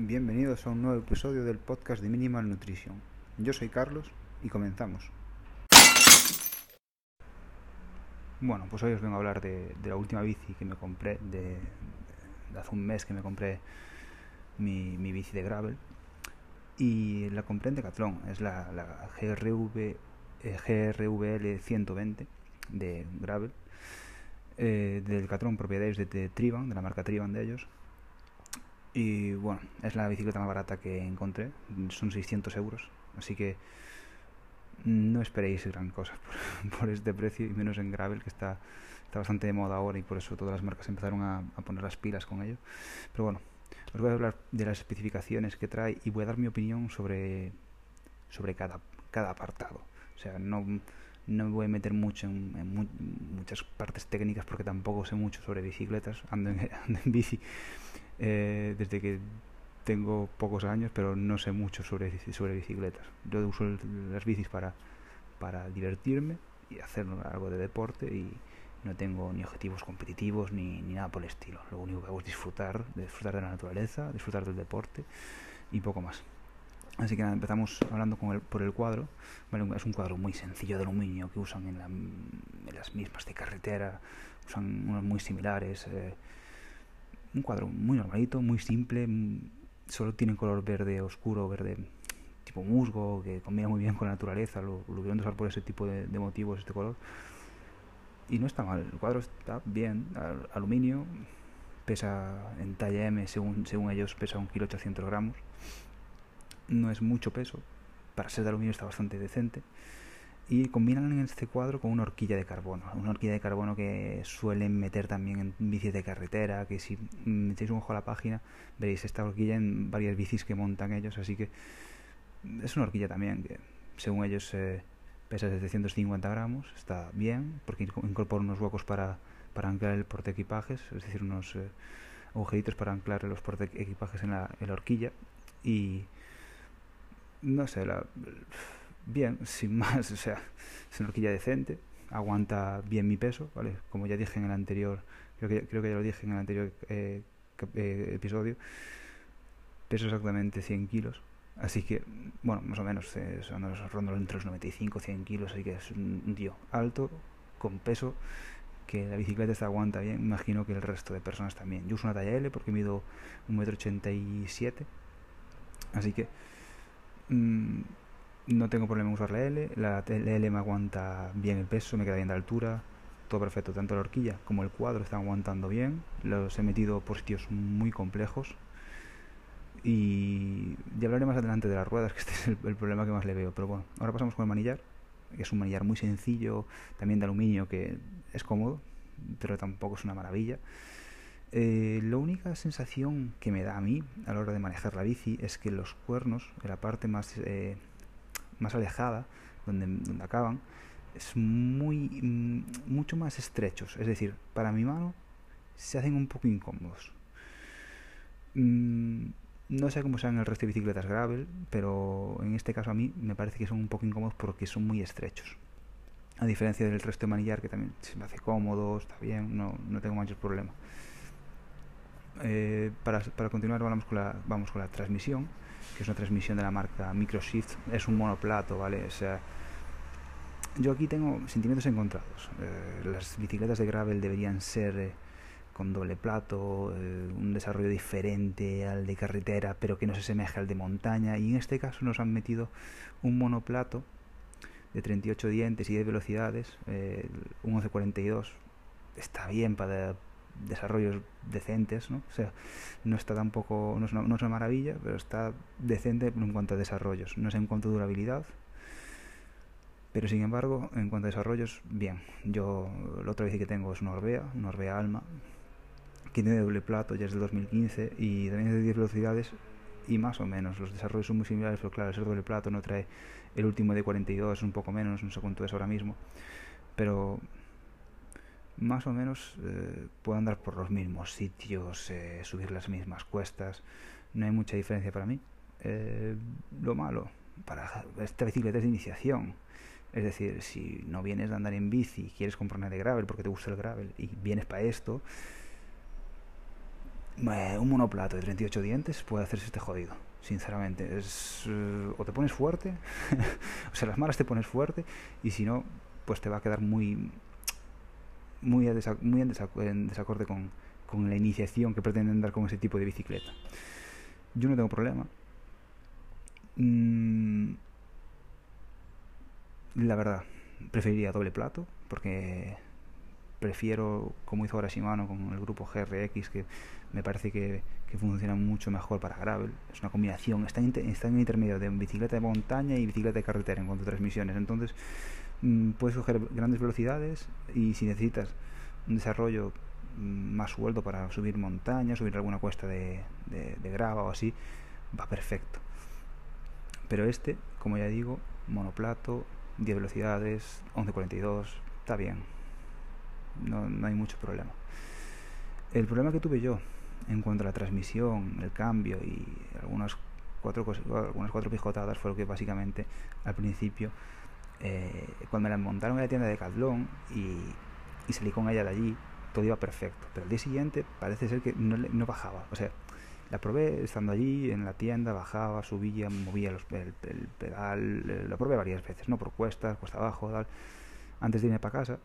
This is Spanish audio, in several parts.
Bienvenidos a un nuevo episodio del podcast de Minimal Nutrition. Yo soy Carlos y comenzamos. Bueno, pues hoy os vengo a hablar de, la última bici que me compré, de, hace un mes que me compré mi, bici de gravel y la compré en Decathlon, es la, GRV, GRVL 120 de gravel eh, del Decathlon propiedades de, de Triban, de la marca Triban de ellos y bueno, es la bicicleta más barata que encontré, son 600 euros, así que no esperéis gran cosa por, este precio y menos en gravel que está, está bastante de moda ahora y por eso todas las marcas empezaron a, poner las pilas con ello. Pero bueno, os voy a hablar de las especificaciones que trae y voy a dar mi opinión sobre, sobre cada, cada apartado. O sea, no, no me voy a meter mucho en, muchas partes técnicas porque tampoco sé mucho sobre bicicletas, ando en, ando en bici eh, desde que tengo pocos años, pero no sé mucho sobre, sobre bicicletas. Yo uso las bicis para, para divertirme y hacer algo de deporte y no tengo ni objetivos competitivos ni, ni nada por el estilo. Lo único que hago es disfrutar, disfrutar de la naturaleza, disfrutar del deporte y poco más. Así que nada, empezamos hablando con el, por el cuadro. es un cuadro muy sencillo de aluminio que usan en, las mismas de carretera, usan unos muy similares. Eh, un cuadro muy normalito, muy simple, mm, solo tiene color verde oscuro, verde tipo musgo, que combina muy bien con la naturaleza, lo, lo usar por ese tipo de, motivos, este color. Y no está mal, el cuadro está bien, aluminio, pesa en talla M, según, según ellos, pesa un kilo 800 gramos. No es mucho peso, para ser de aluminio está bastante decente y combinan en este cuadro con una horquilla de carbono, una horquilla de carbono que suelen meter también en bicis de carretera, que si metéis un ojo a la página veréis esta horquilla en varias bicis que montan ellos, así que es una horquilla también que según ellos eh, pesa 750 gramos, está bien, porque incorpora unos huecos para, para anclar el porte equipajes, es decir, unos eh, agujeritos para anclar los porte equipajes en la, en la horquilla y no sé, la bien, sin más, o sea, es una horquilla decente, aguanta bien mi peso, ¿vale? Como ya dije en el anterior, creo que, creo que ya lo dije en el anterior eh, eh, episodio, peso exactamente 100 kilos, así que, bueno, más o menos, eh, son entre los 95 100 kilos, así que es un tío alto, con peso, que la bicicleta se aguanta bien, imagino que el resto de personas también. Yo uso una talla L porque mido 1,87m, así que... Mmm, no tengo problema en usar la L, la, L me aguanta bien el peso, me queda bien de altura, todo perfecto, tanto la horquilla como el cuadro están aguantando bien, los he metido por sitios muy complejos y ya hablaré más adelante de las ruedas, que este es el, problema que más le veo, pero bueno, ahora pasamos con el manillar, que es un manillar muy sencillo, también de aluminio, que es cómodo, pero tampoco es una maravilla. Eh, la única sensación que me da a mí a la hora de manejar la bici es que los cuernos, en la parte más eh, más alejada, donde, donde acaban, es muy mm, mucho más estrechos. Es decir, para mi mano se hacen un poco incómodos. Mm, no sé cómo sean el resto de bicicletas gravel, pero en este caso a mí me parece que son un poco incómodos porque son muy estrechos. A diferencia del resto de manillar, que también se me hace cómodo, está bien, no, no tengo muchos problemas. Eh, para, para, continuar vamos con, la, vamos con la transmisión, que es una transmisión de la marca Microshift, es un monoplato, ¿vale? O sea, yo aquí tengo sentimientos encontrados. Eh, las bicicletas de gravel deberían ser eh, con doble plato, un desarrollo diferente al de carretera, pero que no se asemeje al de montaña, y en este caso nos han metido un monoplato de 38 dientes y de velocidades, un 1142, está bien para desarrollos decentes, ¿no? O sea, no está tampoco, no es, una, no es una maravilla, pero está decente en cuanto a desarrollos, no es en cuanto a durabilidad, pero sin embargo, en cuanto a desarrollos, bien. Yo, la otra bici que tengo es una Orbea, una Orbea Alma, que tiene doble plato, ya es del 2015, y también es de 10 velocidades, y más o menos, los desarrollos son muy similares, pero claro, el ser doble plato no trae el último de 42, un poco menos, no sé cuánto es ahora mismo, pero más o menos eh, puedo andar por los mismos sitios, eh, subir las mismas cuestas, no hay mucha diferencia para mí. Eh, lo malo, para esta bicicleta es de iniciación. Es decir, si no vienes a andar en bici y quieres comprar una de gravel porque te gusta el gravel y vienes para esto, un monoplato de 38 dientes puede hacerse este jodido, sinceramente. Es, o te pones fuerte, o sea, las malas te pones fuerte, y si no, pues te va a quedar muy, muy, muy en, desacorde con, con la iniciación que pretenden dar con ese tipo de bicicleta. Yo no tengo problema. Mm, la verdad, preferiría doble plato, porque prefiero, como hizo ahora Shimano con el grupo GRX, que me parece que, funciona mucho mejor para gravel. Es una combinación, está en, está en intermedio de bicicleta de montaña y bicicleta de carretera en cuanto a transmisiones. Entonces, puedes coger grandes velocidades y si necesitas un desarrollo mm, más sueldo para subir montaña, subir alguna cuesta de, de grava o así, va perfecto. Pero este, como ya digo, monoplato, 10 velocidades, 11.42, está bien. No, no hay mucho problema. El problema que tuve yo en cuanto a la transmisión, el cambio y algunas cuatro, algunas cuatro pijotadas fue lo que básicamente al principio, eh, cuando me la montaron en la tienda de Cadlón y, y, salí con ella de allí, todo iba perfecto. Pero el día siguiente parece ser que no, no bajaba. O sea, la probé estando allí en la tienda, bajaba, subía, movía el, pedal, eh, lo probé varias veces, ¿no? Por cuestas, cuesta abajo, tal, antes de irme para casa.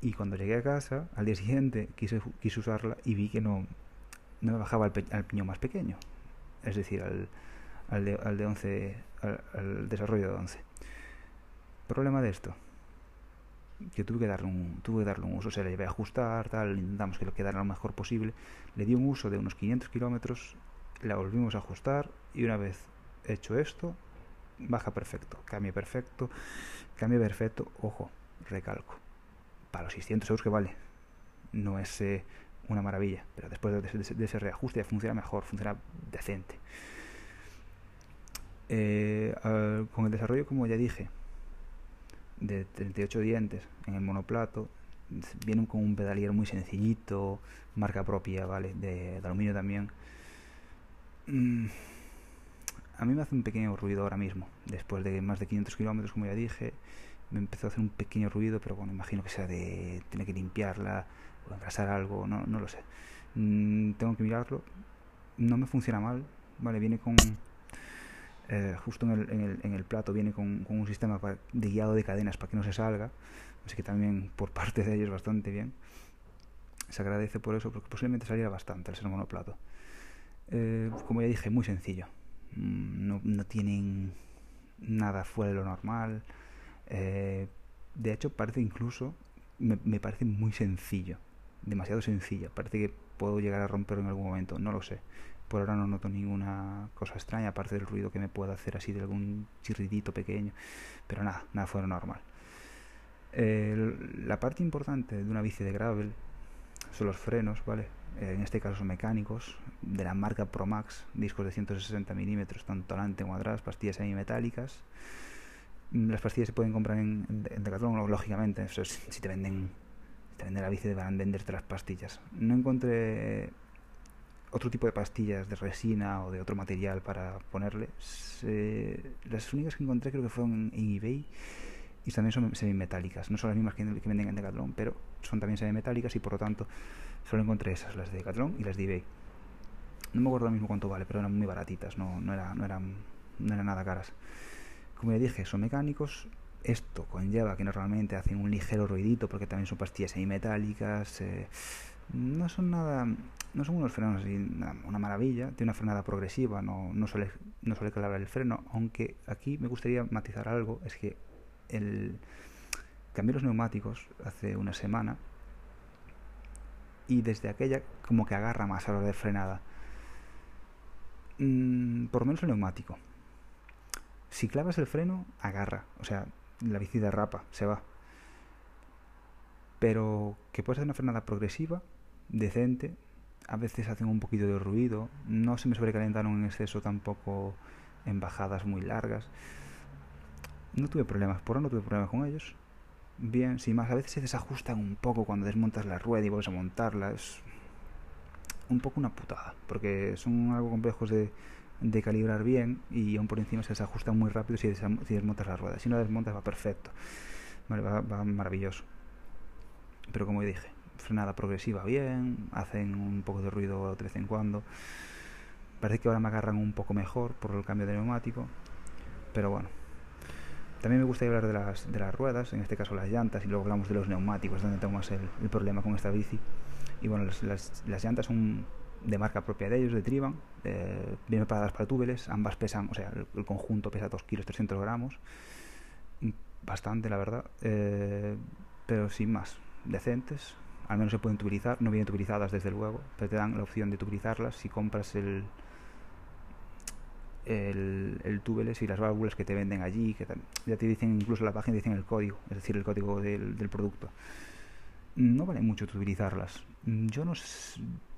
Y cuando llegué a casa, al día siguiente quise, quise usarla y vi que no, no me bajaba al, al piñón más pequeño, es decir, al, al, de, al de 11, al, desarrollo de 11. Problema de esto, que tuve que darle un, tuve que darle un uso, se le llevé a ajustar, tal, intentamos que lo quedara lo mejor posible, le di un uso de unos 500 kilómetros, la volvimos a ajustar y una vez hecho esto, baja perfecto, cambia perfecto, cambia perfecto, ojo, recalco, para los 600 euros que vale, no es eh, una maravilla, pero después de, ese reajuste funciona mejor, funciona decente. Eh, con el desarrollo, como ya dije, de 38 dientes en el monoplato. Vienen con un pedalier muy sencillito, marca propia, ¿vale? De, aluminio también. Mm, a mí me hace un pequeño ruido ahora mismo. Después de más de 500 kilómetros, como ya dije, me empezó a hacer un pequeño ruido, pero bueno, imagino que sea de tener que limpiarla o engrasar algo, no, no lo sé. Mm, tengo que mirarlo. No me funciona mal, ¿vale? Viene con eh, justo en el, en, el, en el, plato viene con, un sistema de guiado de cadenas para que no se salga, así que también por parte de ellos bastante bien. Se agradece por eso, porque posiblemente saliera bastante el ser monoplato. Eh, como ya dije, muy sencillo. Mm, no, no tienen nada fuera de lo normal. Eh, de hecho, parece incluso, me, me, parece muy sencillo, demasiado sencillo. Parece que puedo llegar a romperlo en algún momento, no lo sé. Por ahora no noto ninguna cosa extraña, aparte del ruido que me pueda hacer así de algún chirridito pequeño. Pero nada, nada fuera normal. la parte importante de una bici de gravel son los frenos, ¿vale? Eh, en este caso son mecánicos, de la marca Promax, discos de 160 milímetros, tanto adelante como atrás, pastillas semimetálicas. Mm, las pastillas se pueden comprar en, en Decathlon, lógicamente, si te venden, te venden la bici, van a venderte las pastillas. No encontré otro tipo de pastillas de resina o de otro material para ponerle. las únicas que encontré creo que fueron en eBay y también son semimetálicas. No son las mismas que, venden en Decathlon, pero son también semimetálicas y por lo tanto solo encontré esas, las de Decathlon y las de eBay. No me acuerdo ahora mismo cuánto vale, pero eran muy baratitas, no, no, era, no, eran, no eran nada caras. Como ya dije, son mecánicos. Esto conlleva que normalmente hacen un ligero ruidito porque también son pastillas semimetálicas. Eh, no son nada no son unos frenos así una maravilla tiene una frenada progresiva no, no suele no suele el freno aunque aquí me gustaría matizar algo es que el cambié los neumáticos hace una semana y desde aquella como que agarra más a la hora de frenada. Mm, por lo menos el neumático. Si clavas el freno agarra o sea la bici rapa se va. Pero que puede ser una frenada progresiva decente. A veces hacen un poquito de ruido. No se me sobrecalentaron en exceso tampoco en bajadas muy largas. No tuve problemas, por ahora no tuve problemas con ellos. Bien, sin más, a veces se desajustan un poco cuando desmontas la rueda y vuelves a montarla. Es un poco una putada, porque son algo complejos de, de calibrar bien y aún por encima se desajustan muy rápido si, desmontas la rueda. Si no desmontas va perfecto, va, va maravilloso. Pero como dije, frenada progresiva bien, hacen un poco de ruido de vez en cuando. Parece que ahora me agarran un poco mejor por el cambio de neumático, pero bueno. También me gustaría hablar de las, de las ruedas, en este caso las llantas, y luego hablamos de los neumáticos, donde tengo más el, problema con esta bici. Y bueno, las, las, llantas son de marca propia de ellos, de Triban, eh, bien preparadas para túbeles, ambas pesan, o sea, el, conjunto pesa 2 kilos 300 gramos, bastante la verdad, eh, pero sin más, decentes, al menos se pueden tubulizar, no vienen tuburizadas desde luego, pero te dan la opción de tubulizarlas si compras el, el, y las válvulas que te venden allí, que ya te dicen, incluso la página dicen el código, es decir, el código del, producto. No vale mucho utilizarlas. Yo no,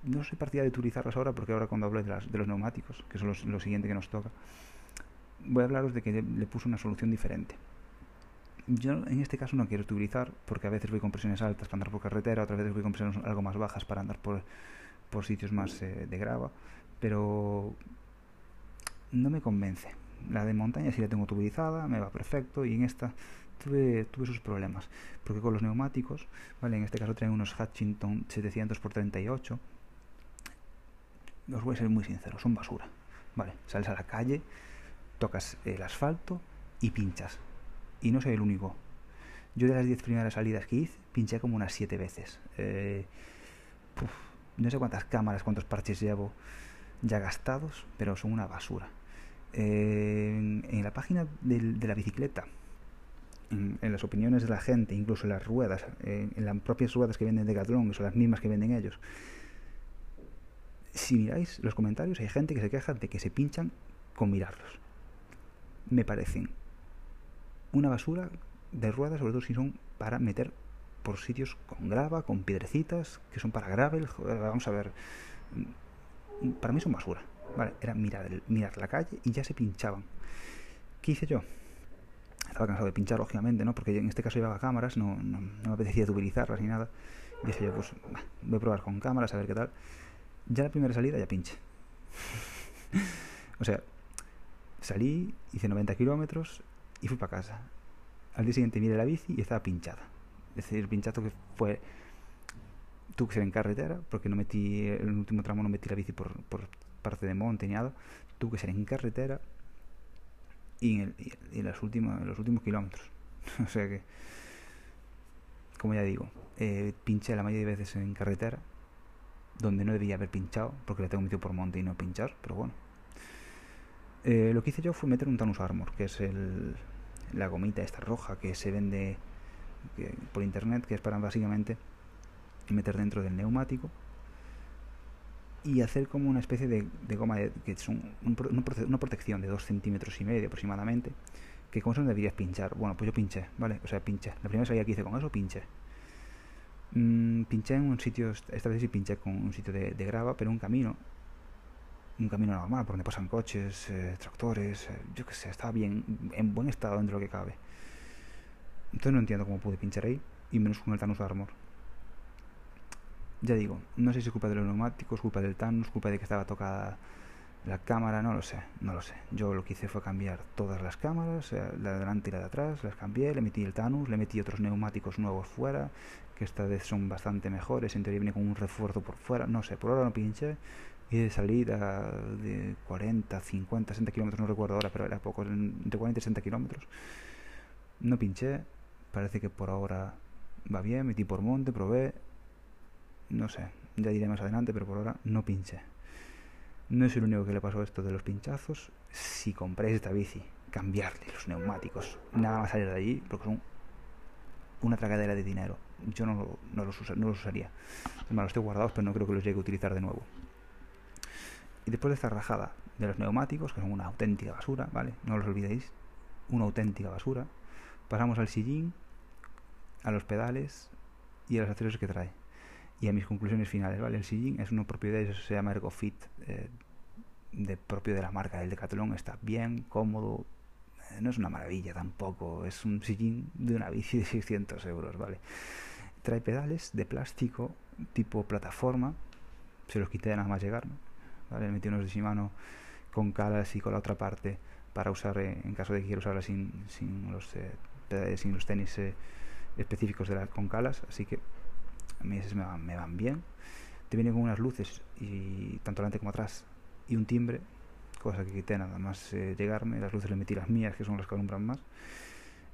no soy partidario de utilizarlas ahora porque ahora cuando hablo de, las, de los neumáticos, que son los, lo siguiente que nos toca, voy a hablaros de que le, le puse una solución diferente. Yo en este caso no quiero utilizar porque a veces voy con presiones altas para andar por carretera, otras veces voy con presiones algo más bajas para andar por, por sitios más eh, de grava, pero no me convence. La de montaña sí la tengo tubulizada, me va perfecto y en esta tuve, tuve sus problemas. Porque con los neumáticos, ¿vale? En este caso traen unos Hutchinson 700x38. Os voy a ser muy sincero, son basura. ¿Vale? Sales a la calle, tocas el asfalto y pinchas. Y no soy el único. Yo de las 10 primeras salidas que hice, pinché como unas 7 veces. Eh, no sé cuántas cámaras, cuántos parches llevo ya gastados, pero son una basura en, la página de la bicicleta, en, las opiniones de la gente, incluso en las ruedas, en, las propias ruedas que venden Decathlon, que son las mismas que venden ellos. Si miráis los comentarios, hay gente que se queja de que se pinchan con mirarlos. Me parecen una basura de ruedas, sobre todo si son para meter por sitios con grava, con piedrecitas, que son para gravel. vamos a ver. Para mí son basura. Vale, era mirar, mirar la calle y ya se pinchaban. ¿Qué hice yo? Estaba cansado de pinchar, lógicamente, ¿no? Porque en este caso llevaba cámaras, no, no, me apetecía utilizarlas ni nada. Y dije yo, pues voy a probar con cámaras, a ver qué tal. Ya la primera salida ya pinche. o sea, salí, hice 90 kilómetros y fui para casa. Al día siguiente miré la bici y estaba pinchada. Es decir, el pinchazo que fue tuve que ser en carretera porque no metí el último tramo no metí la bici por, por parte de monte ni nada, tuve que ser en carretera y en, el, las últimas, los últimos kilómetros. o sea que, como ya digo, eh, pinché la mayoría de veces en carretera, donde no debía haber pinchado, porque le tengo metido por monte y no pinchar, pero bueno. Eh, lo que hice yo fue meter un Tanus Armor, que es el, la gomita esta roja que se vende por internet, que es para básicamente meter dentro del neumático y hacer como una especie de, goma que es una protección de 2 centímetros y medio aproximadamente que con eso deberías pinchar. Bueno pues yo pinché vale o sea pinché. La primera salida que hice con eso pinché. Mm, pinché en un sitio esta vez sí pinché con un sitio de, grava pero un camino un camino normal por donde pasan coches eh, tractores eh, yo qué sé estaba bien en buen estado dentro de lo que cabe entonces no entiendo cómo pude pinchar ahí y menos con el Thanos Armor ya digo, no sé si es culpa de los neumáticos, culpa del Thanos, culpa de que estaba tocada la cámara, no lo sé, no lo sé. Yo lo que hice fue cambiar todas las cámaras, la de delante y la de atrás, las cambié, le metí el Thanos, le metí otros neumáticos nuevos fuera, que esta vez son bastante mejores, en teoría viene con un refuerzo por fuera, no sé, por ahora no pinché. Y de salida de 40, 50, 60 kilómetros, no recuerdo ahora, pero era poco, entre 40 y 60 kilómetros. No pinché, parece que por ahora va bien, metí por monte, probé, no sé, ya diré más adelante, pero por ahora no pinche. No es el único que le pasó esto de los pinchazos. Si compráis esta bici, cambiarle los neumáticos, nada más salir de allí, porque son una tragadera de dinero. Yo no, no, los, no los usaría. los estoy guardados, pero no creo que los llegue a utilizar de nuevo. Y después de esta rajada de los neumáticos, que son una auténtica basura, ¿vale? No los olvidéis, una auténtica basura. Pasamos al sillín, a los pedales y a los accesorios que trae y a mis conclusiones finales. ¿vale? El sillín es una propiedad, eso se llama ErgoFit, eh, de propio de la marca del Decathlon, está bien, cómodo, eh, no es una maravilla tampoco, es un sillín de una bici de 600 euros, ¿vale? Trae pedales de plástico tipo plataforma, se los quité nada más llegar, ¿vale? metí unos de Shimano con calas y con la otra parte para usar eh, en caso de que quiera usarla sin, sin, los, sin los tenis específicos de la, con calas, así que a mí esas me van, me van bien. Te vienen con unas luces, y tanto delante como atrás, y un timbre, cosa que quité nada más eh, llegarme. Las luces le metí las mías, que son las que alumbran más.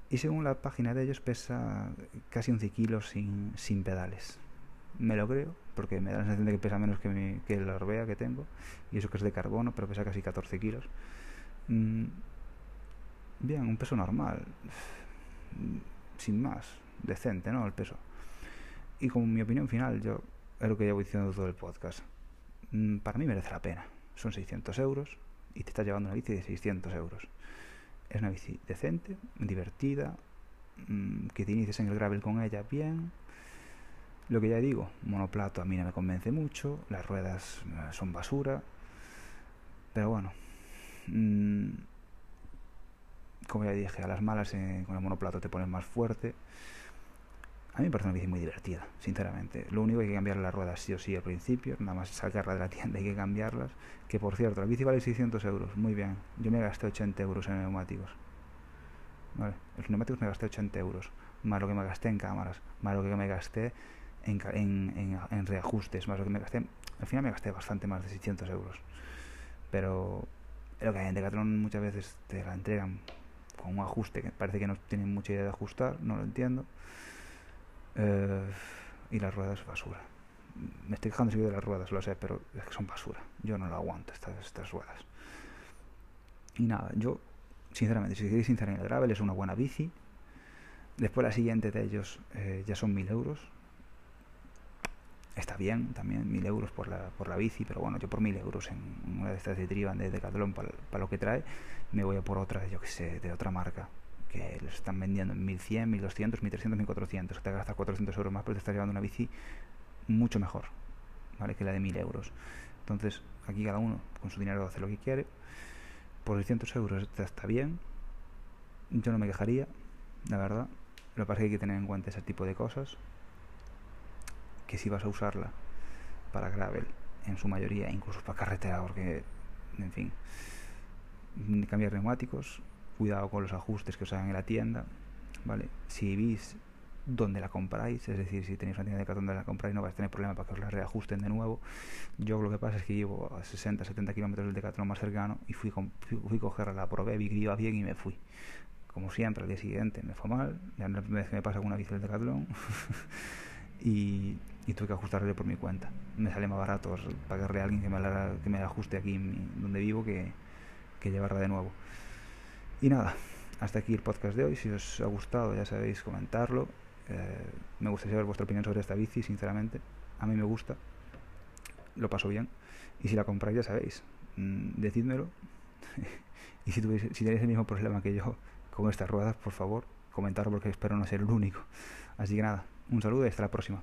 Y según la página de ellos, pesa casi 11 kilos sin, sin pedales. Me lo creo, porque me da la sensación de que pesa menos que, mi, que la Orbea que tengo, y eso que es de carbono, pero pesa casi 14 kilos. Mm, bien, un peso normal, sin más, decente, ¿no? El peso. Y como mi opinión final, yo es lo que llevo diciendo todo el podcast. Mm, para mí merece la pena. Son 600 euros y te estás llevando una bici de 600 euros. Es una bici decente, divertida, mm, que te inicies en el gravel con ella bien. Lo que ya digo, monoplato a mí no me convence mucho, las ruedas eh, son basura, pero bueno, mm, como ya dije, a las malas eh, con el monoplato te pones más fuerte. A mí me parece una bici muy divertida, sinceramente. Lo único que hay que cambiar las ruedas sí o sí al principio, nada más sacarla de la tienda hay que cambiarlas. Que por cierto, la bici vale 600 euros, muy bien. Yo me gasté 80 euros en neumáticos. Vale, los neumáticos me gasté 80 euros, más lo que me gasté en cámaras, más lo que me gasté en, reajustes, más lo que me gasté. Al final me gasté bastante más de 600 euros. Pero lo que hay en Decathlon muchas veces te la entregan con un ajuste que parece que no tienen mucha idea de ajustar, no lo entiendo. Eh, y las ruedas basura. Me estoy quejando de las ruedas, lo sé, pero es que son basura. Yo no lo aguanto, estas, estas ruedas. Y nada, yo, sinceramente, si queréis sinceramente el gravel es una buena bici. Después la siguiente de ellos eh, ya son mil euros. Está bien también, mil euros por la, por la bici, pero bueno, yo por mil euros en una de estas de Triban de Decathlon para lo que trae, me voy a por otra, yo que sé, de otra marca que los están vendiendo en 1100, 1200, 1300, 1400. Te gastas 400 euros más, pero te estás llevando una bici mucho mejor, ¿vale? Que la de 1000 euros. Entonces, aquí cada uno con su dinero hace lo que quiere. Por 600 euros está bien. Yo no me quejaría, la verdad. Lo que pasa es que hay que tener en cuenta ese tipo de cosas. Que si vas a usarla para gravel, en su mayoría, incluso para carretera, porque, en fin, cambiar neumáticos, cuidado con los ajustes que os hagan en la tienda, ¿vale? Si vís dónde la compráis, es decir, si tenéis una tienda de cartón donde la compráis no vais a tener problema para que os la reajusten de nuevo. Yo lo que pasa es que llevo a 60, 70 kilómetros del Decathlon más cercano y fui, con, fui, a cogerla, la probé, vi que iba bien y me fui. Como siempre, al día siguiente me fue mal, ya no es la primera vez que me pasa con una bici del Decathlon y, y, tuve que ajustarle por mi cuenta. Me sale más barato pagarle a alguien que me la, que me ajuste aquí donde vivo que, que llevarla de nuevo. Y nada, hasta aquí el podcast de hoy. Si os ha gustado, ya sabéis, comentarlo. Eh, me gustaría saber vuestra opinión sobre esta bici, sinceramente. A mí me gusta. Lo paso bien. Y si la compráis, ya sabéis, mmm, decídmelo. y si, si tenéis el mismo problema que yo con estas ruedas, por favor, comentarlo porque espero no ser el único. Así que nada, un saludo y hasta la próxima.